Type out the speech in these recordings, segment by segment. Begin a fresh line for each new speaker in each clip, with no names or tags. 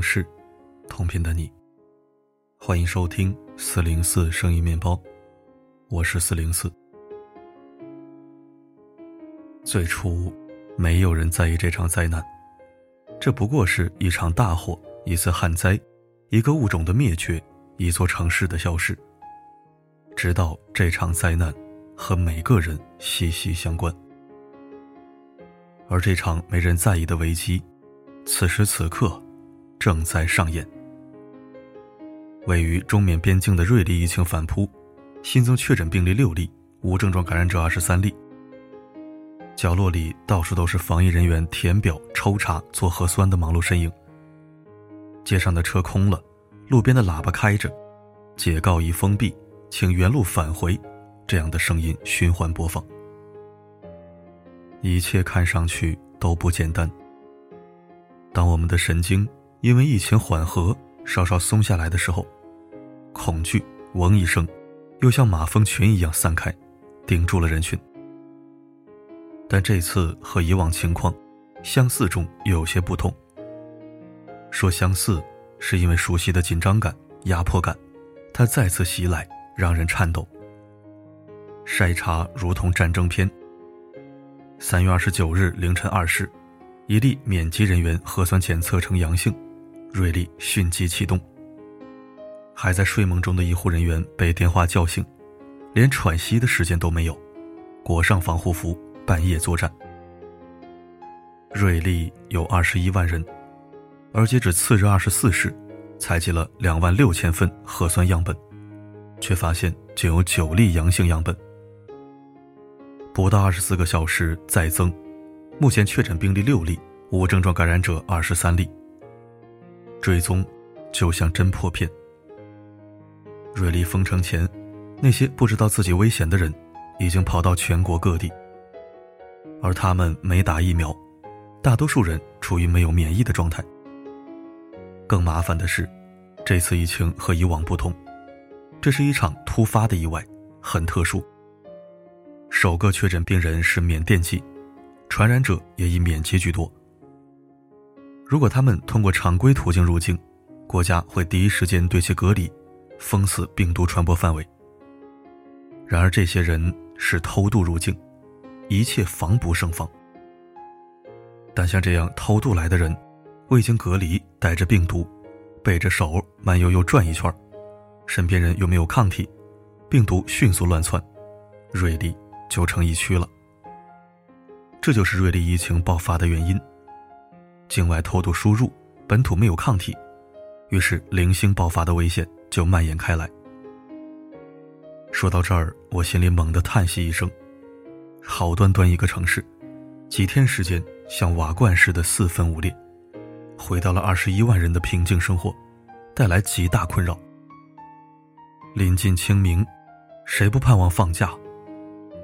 不同的城市，同频的你。欢迎收听四零四声音面包，我是四零四。最初，没有人在意这场灾难，这不过是一场大火、一次旱灾、一个物种的灭绝、一座城市的消失。直到这场灾难和每个人息息相关，而这场没人在意的危机，此时此刻。正在上演。位于中缅边境的瑞丽疫情反扑，新增确诊病例六例，无症状感染者二十三例。角落里到处都是防疫人员填表、抽查、做核酸的忙碌身影。街上的车空了，路边的喇叭开着，“解告已封闭，请原路返回”这样的声音循环播放。一切看上去都不简单。当我们的神经。因为疫情缓和，稍稍松下来的时候，恐惧“嗡”一声，又像马蜂群一样散开，顶住了人群。但这次和以往情况相似中又有些不同。说相似，是因为熟悉的紧张感、压迫感，它再次袭来，让人颤抖。筛查如同战争片。三月二十九日凌晨二时，一例免籍人员核酸检测呈阳性。瑞丽迅即启动。还在睡梦中的医护人员被电话叫醒，连喘息的时间都没有，裹上防护服，半夜作战。瑞丽有二十一万人，而截止次日二十四时，采集了两万六千份核酸样本，却发现仅有九例阳性样本。不到二十四个小时再增，目前确诊病例六例，无症状感染者二十三例。追踪，就像侦破片。瑞丽封城前，那些不知道自己危险的人，已经跑到全国各地。而他们没打疫苗，大多数人处于没有免疫的状态。更麻烦的是，这次疫情和以往不同，这是一场突发的意外，很特殊。首个确诊病人是缅甸籍，传染者也以缅籍居多。如果他们通过常规途径入境，国家会第一时间对其隔离，封死病毒传播范围。然而，这些人是偷渡入境，一切防不胜防。但像这样偷渡来的人，未经隔离，带着病毒，背着手慢悠悠转一圈，身边人又没有抗体，病毒迅速乱窜，瑞丽就成疫区了。这就是瑞丽疫情爆发的原因。境外偷渡输入，本土没有抗体，于是零星爆发的危险就蔓延开来。说到这儿，我心里猛地叹息一声：好端端一个城市，几天时间像瓦罐似的四分五裂，回到了二十一万人的平静生活，带来极大困扰。临近清明，谁不盼望放假？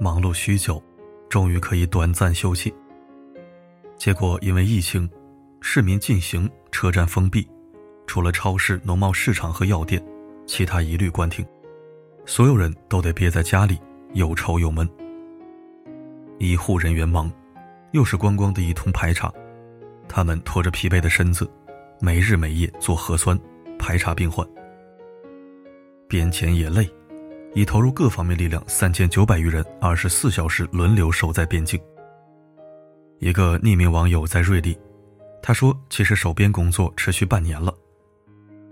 忙碌许久，终于可以短暂休息。结果因为疫情。市民进行车站封闭，除了超市、农贸市场和药店，其他一律关停。所有人都得憋在家里，又臭又闷。医护人员忙，又是观光的一通排查。他们拖着疲惫的身子，没日没夜做核酸、排查病患。边检也累，已投入各方面力量三千九百余人，二十四小时轮流守在边境。一个匿名网友在瑞丽。他说：“其实守边工作持续半年了，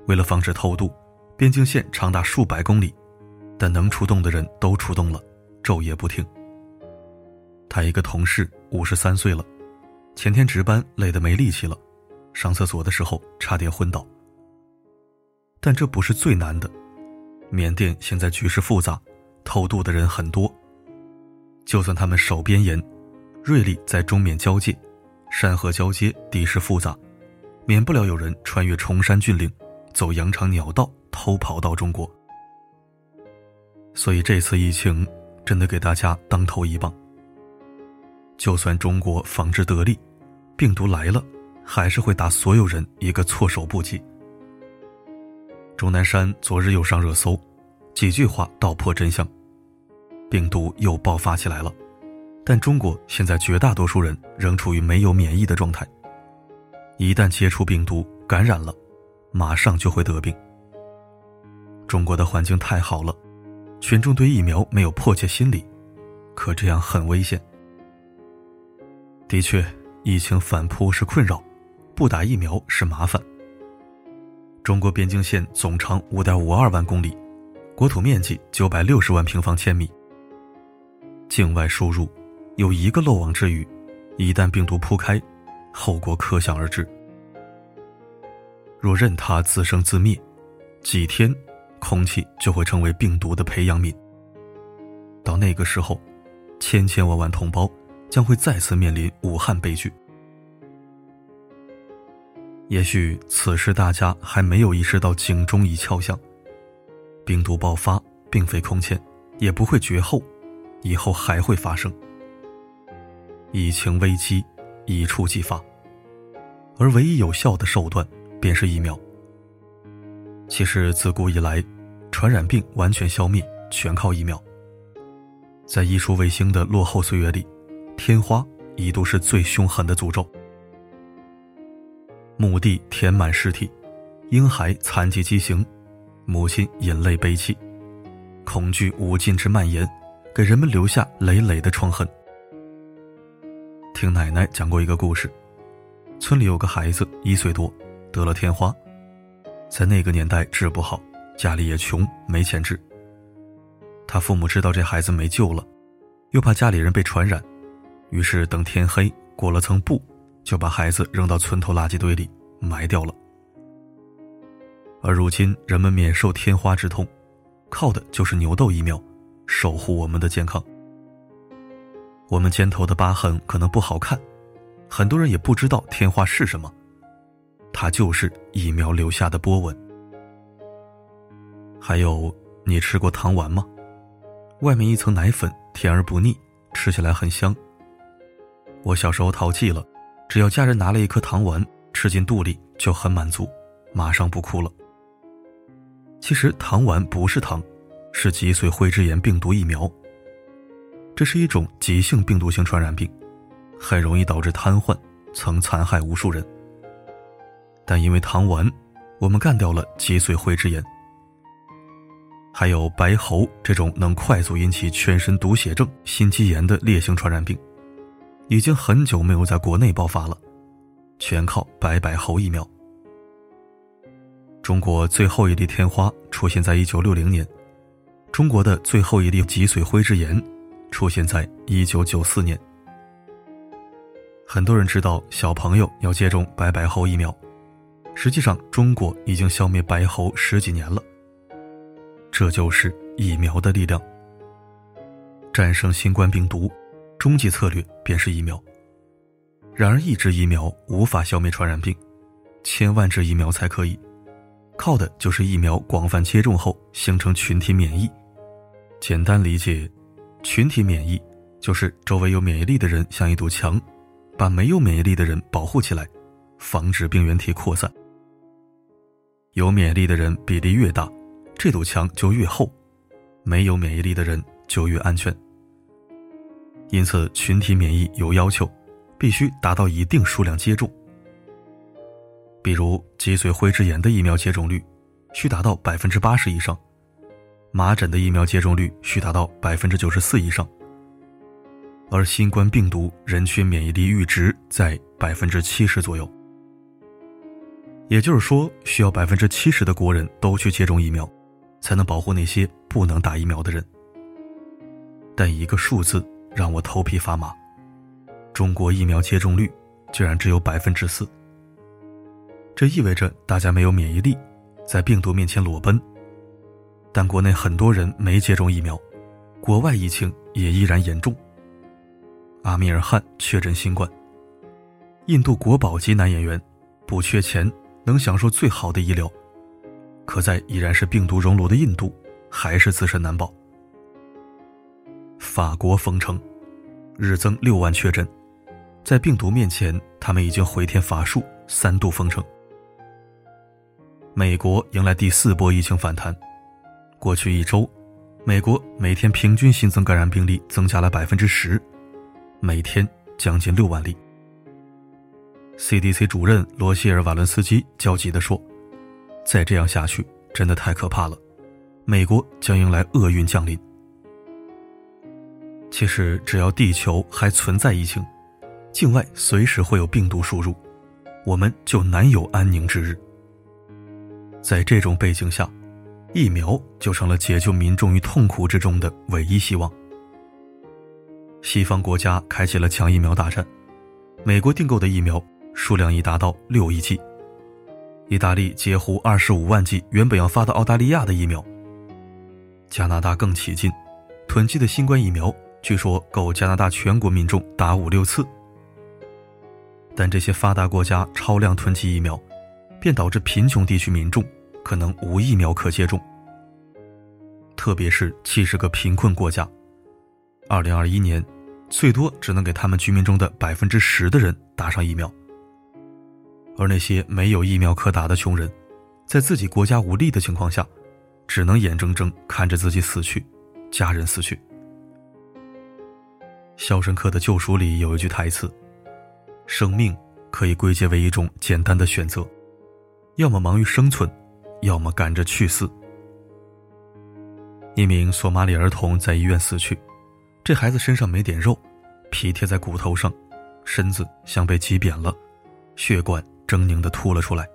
为了防止偷渡，边境线长达数百公里，但能出动的人都出动了，昼夜不停。他一个同事五十三岁了，前天值班累得没力气了，上厕所的时候差点昏倒。但这不是最难的，缅甸现在局势复杂，偷渡的人很多，就算他们守边严，瑞丽在中缅交界。”山河交接，地势复杂，免不了有人穿越崇山峻岭，走羊肠鸟道，偷跑到中国。所以这次疫情真的给大家当头一棒。就算中国防治得力，病毒来了，还是会打所有人一个措手不及。钟南山昨日又上热搜，几句话道破真相：病毒又爆发起来了。但中国现在绝大多数人仍处于没有免疫的状态，一旦接触病毒，感染了，马上就会得病。中国的环境太好了，群众对疫苗没有迫切心理，可这样很危险。的确，疫情反扑是困扰，不打疫苗是麻烦。中国边境线总长五点五二万公里，国土面积九百六十万平方千米。境外输入有一个漏网之鱼，一旦病毒铺开，后果可想而知。若任它自生自灭，几天，空气就会成为病毒的培养皿。到那个时候，千千万万同胞将会再次面临武汉悲剧。也许此时大家还没有意识到警钟已敲响，病毒爆发并非空前，也不会绝后。以后还会发生，疫情危机一触即发，而唯一有效的手段便是疫苗。其实自古以来，传染病完全消灭全靠疫苗。在医术卫星的落后岁月里，天花一度是最凶狠的诅咒。墓地填满尸体，婴孩残疾畸形，母亲饮泪悲泣，恐惧无尽之蔓延。给人们留下累累的创痕。听奶奶讲过一个故事，村里有个孩子一岁多，得了天花，在那个年代治不好，家里也穷，没钱治。他父母知道这孩子没救了，又怕家里人被传染，于是等天黑裹了层布，就把孩子扔到村头垃圾堆里埋掉了。而如今人们免受天花之痛，靠的就是牛痘疫苗。守护我们的健康。我们肩头的疤痕可能不好看，很多人也不知道天花是什么，它就是疫苗留下的波纹。还有，你吃过糖丸吗？外面一层奶粉，甜而不腻，吃起来很香。我小时候淘气了，只要家人拿了一颗糖丸吃进肚里，就很满足，马上不哭了。其实糖丸不是糖。是脊髓灰质炎病毒疫苗。这是一种急性病毒性传染病，很容易导致瘫痪，曾残害无数人。但因为糖丸，我们干掉了脊髓灰质炎。还有白喉这种能快速引起全身毒血症、心肌炎的烈性传染病，已经很久没有在国内爆发了，全靠白百喉疫苗。中国最后一例天花出现在一九六零年。中国的最后一例脊髓灰质炎出现在一九九四年。很多人知道小朋友要接种白白猴疫苗，实际上中国已经消灭白猴十几年了。这就是疫苗的力量。战胜新冠病毒，终极策略便是疫苗。然而，一支疫苗无法消灭传染病，千万支疫苗才可以。靠的就是疫苗广泛接种后形成群体免疫。简单理解，群体免疫就是周围有免疫力的人像一堵墙，把没有免疫力的人保护起来，防止病原体扩散。有免疫力的人比例越大，这堵墙就越厚；没有免疫力的人就越安全。因此，群体免疫有要求，必须达到一定数量接种。比如脊髓灰质炎的疫苗接种率，需达到百分之八十以上。麻疹的疫苗接种率需达到百分之九十四以上，而新冠病毒人群免疫力阈值在百分之七十左右。也就是说，需要百分之七十的国人都去接种疫苗，才能保护那些不能打疫苗的人。但一个数字让我头皮发麻：中国疫苗接种率居然只有百分之四。这意味着大家没有免疫力，在病毒面前裸奔。但国内很多人没接种疫苗，国外疫情也依然严重。阿米尔汗确诊新冠，印度国宝级男演员，不缺钱，能享受最好的医疗，可在依然是病毒熔炉的印度，还是自身难保。法国封城，日增六万确诊，在病毒面前，他们已经回天乏术，三度封城。美国迎来第四波疫情反弹。过去一周，美国每天平均新增感染病例增加了百分之十，每天将近六万例。CDC 主任罗希尔·瓦伦斯基焦急地说：“再这样下去，真的太可怕了，美国将迎来厄运降临。”其实，只要地球还存在疫情，境外随时会有病毒输入，我们就难有安宁之日。在这种背景下，疫苗就成了解救民众于痛苦之中的唯一希望。西方国家开启了抢疫苗大战，美国订购的疫苗数量已达到六亿剂，意大利截胡二十五万剂原本要发到澳大利亚的疫苗，加拿大更起劲，囤积的新冠疫苗。据说够加拿大全国民众打五六次，但这些发达国家超量囤积疫苗，便导致贫穷地区民众可能无疫苗可接种。特别是七十个贫困国家，二零二一年最多只能给他们居民中的百分之十的人打上疫苗，而那些没有疫苗可打的穷人，在自己国家无力的情况下，只能眼睁睁看着自己死去，家人死去。《肖申克的救赎》里有一句台词：“生命可以归结为一种简单的选择，要么忙于生存，要么赶着去死。”一名索马里儿童在医院死去，这孩子身上没点肉，皮贴在骨头上，身子像被挤扁了，血管狰狞的凸了出来。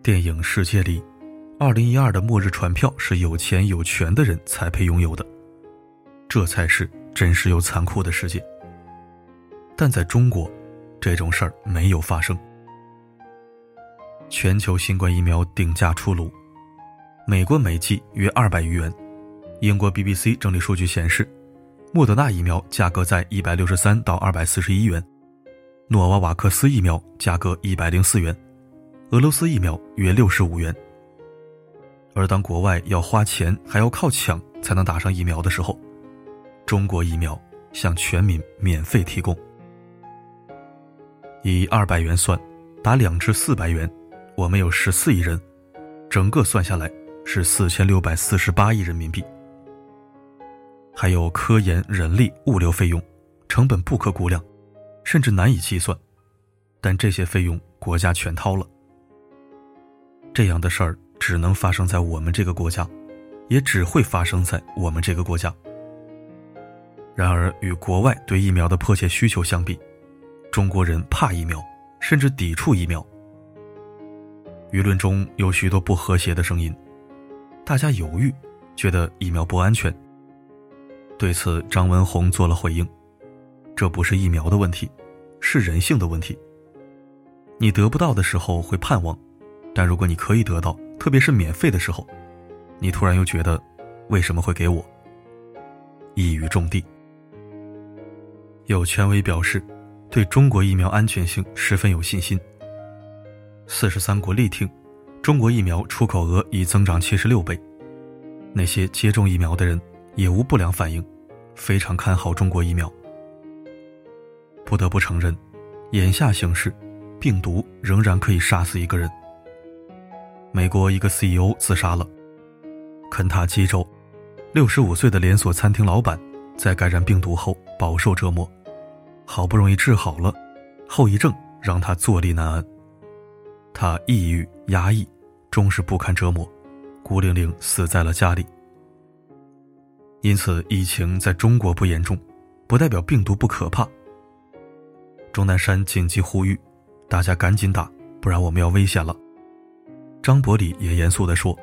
电影世界里，二零一二的末日船票是有钱有权的人才配拥有的。这才是真实又残酷的世界。但在中国，这种事儿没有发生。全球新冠疫苗定价出炉，美国每剂约二百余元，英国 BBC 整理数据显示，莫德纳疫苗价格在一百六十三到二百四十一元，诺瓦瓦克斯疫苗价格一百零四元，俄罗斯疫苗约六十五元。而当国外要花钱还要靠抢才能打上疫苗的时候，中国疫苗向全民免费提供，以二百元算，打两至四百元，我们有十四亿人，整个算下来是四千六百四十八亿人民币。还有科研、人力、物流费用，成本不可估量，甚至难以计算，但这些费用国家全掏了。这样的事儿只能发生在我们这个国家，也只会发生在我们这个国家。然而，与国外对疫苗的迫切需求相比，中国人怕疫苗，甚至抵触疫苗。舆论中有许多不和谐的声音，大家犹豫，觉得疫苗不安全。对此，张文宏做了回应：“这不是疫苗的问题，是人性的问题。你得不到的时候会盼望，但如果你可以得到，特别是免费的时候，你突然又觉得，为什么会给我？一语中的。”有权威表示，对中国疫苗安全性十分有信心。四十三国力挺，中国疫苗出口额已增长七十六倍。那些接种疫苗的人也无不良反应，非常看好中国疫苗。不得不承认，眼下形势，病毒仍然可以杀死一个人。美国一个 CEO 自杀了，肯塔基州，六十五岁的连锁餐厅老板。在感染病毒后饱受折磨，好不容易治好了，后遗症让他坐立难安。他抑郁压抑，终是不堪折磨，孤零零死在了家里。因此，疫情在中国不严重，不代表病毒不可怕。钟南山紧急呼吁，大家赶紧打，不然我们要危险了。张伯礼也严肃地说：“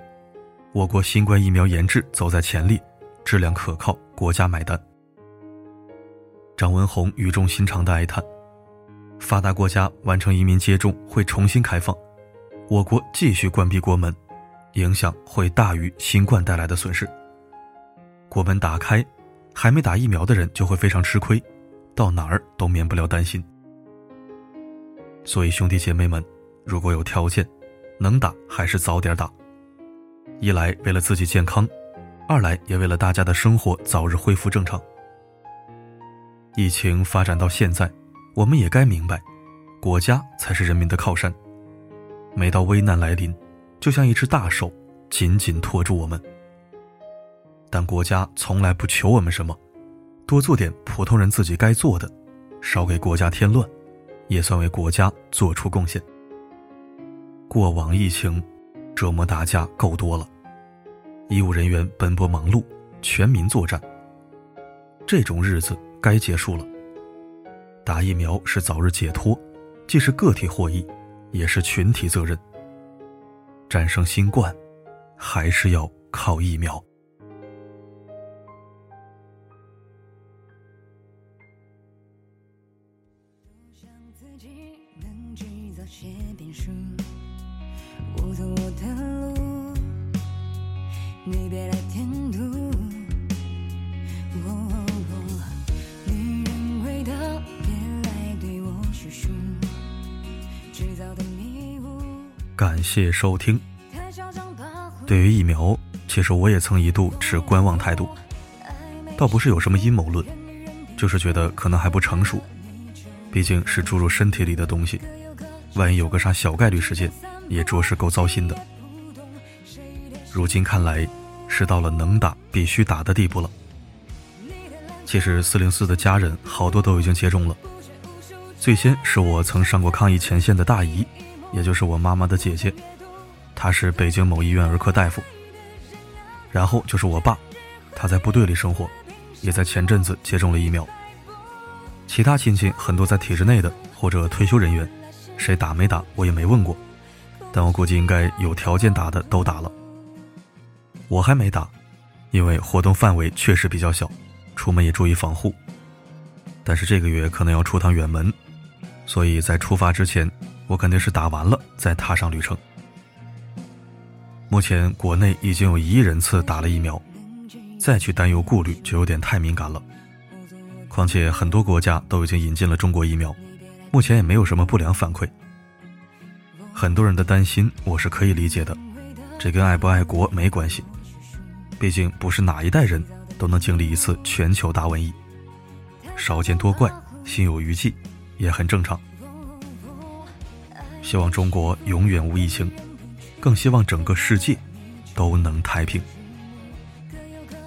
我国新冠疫苗研制走在前列。”质量可靠，国家买单。张文宏语重心长的哀叹：发达国家完成移民接种会重新开放，我国继续关闭国门，影响会大于新冠带来的损失。国门打开，还没打疫苗的人就会非常吃亏，到哪儿都免不了担心。所以兄弟姐妹们，如果有条件，能打还是早点打。一来为了自己健康。二来也为了大家的生活早日恢复正常。疫情发展到现在，我们也该明白，国家才是人民的靠山。每到危难来临，就像一只大手紧紧托住我们。但国家从来不求我们什么，多做点普通人自己该做的，少给国家添乱，也算为国家做出贡献。过往疫情折磨大家够多了，医务人员奔波忙碌，全民作战。这种日子该结束了。打疫苗是早日解脱，既是个体获益，也是群体责任。战胜新冠，还是要靠疫苗。感谢收听。对于疫苗，其实我也曾一度持观望态度，倒不是有什么阴谋论，就是觉得可能还不成熟，毕竟是注入身体里的东西，万一有个啥小概率事件，也着实够糟心的。如今看来，是到了能打必须打的地步了。其实四零四的家人好多都已经接种了，最先是我曾上过抗疫前线的大姨。也就是我妈妈的姐姐，她是北京某医院儿科大夫。然后就是我爸，他在部队里生活，也在前阵子接种了疫苗。其他亲戚很多在体制内的或者退休人员，谁打没打我也没问过，但我估计应该有条件打的都打了。我还没打，因为活动范围确实比较小，出门也注意防护。但是这个月可能要出趟远门，所以在出发之前。我肯定是打完了再踏上旅程。目前国内已经有一亿人次打了疫苗，再去担忧顾虑就有点太敏感了。况且很多国家都已经引进了中国疫苗，目前也没有什么不良反馈。很多人的担心我是可以理解的，这跟爱不爱国没关系，毕竟不是哪一代人都能经历一次全球大瘟疫。少见多怪，心有余悸，也很正常。希望中国永远无疫情，更希望整个世界都能太平。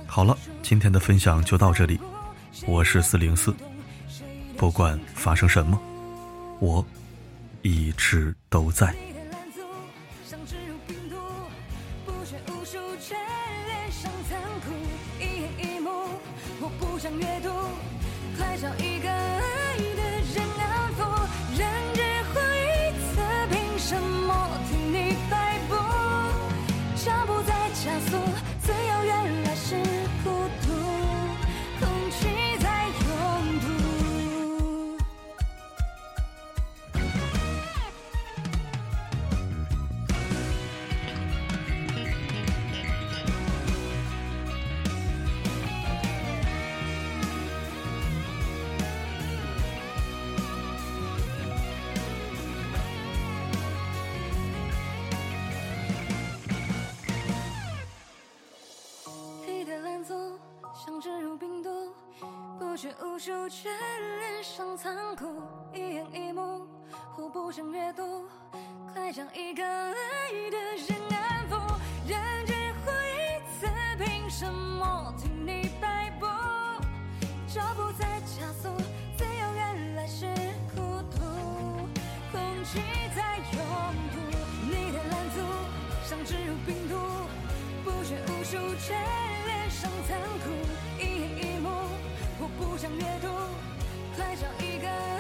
好了，今天的分享就到这里，我是四零四，不管发生什么，我一直都在。不觉无数眷恋上残酷，一眼一幕，互不想阅读，快将一个爱的人安抚。人只活一次，凭什么听你摆布？脚步在加速，自由原来是孤独，空气在拥堵，你的拦阻像植入病毒，不觉无术，眷恋上残酷，一。想阅读，快找一个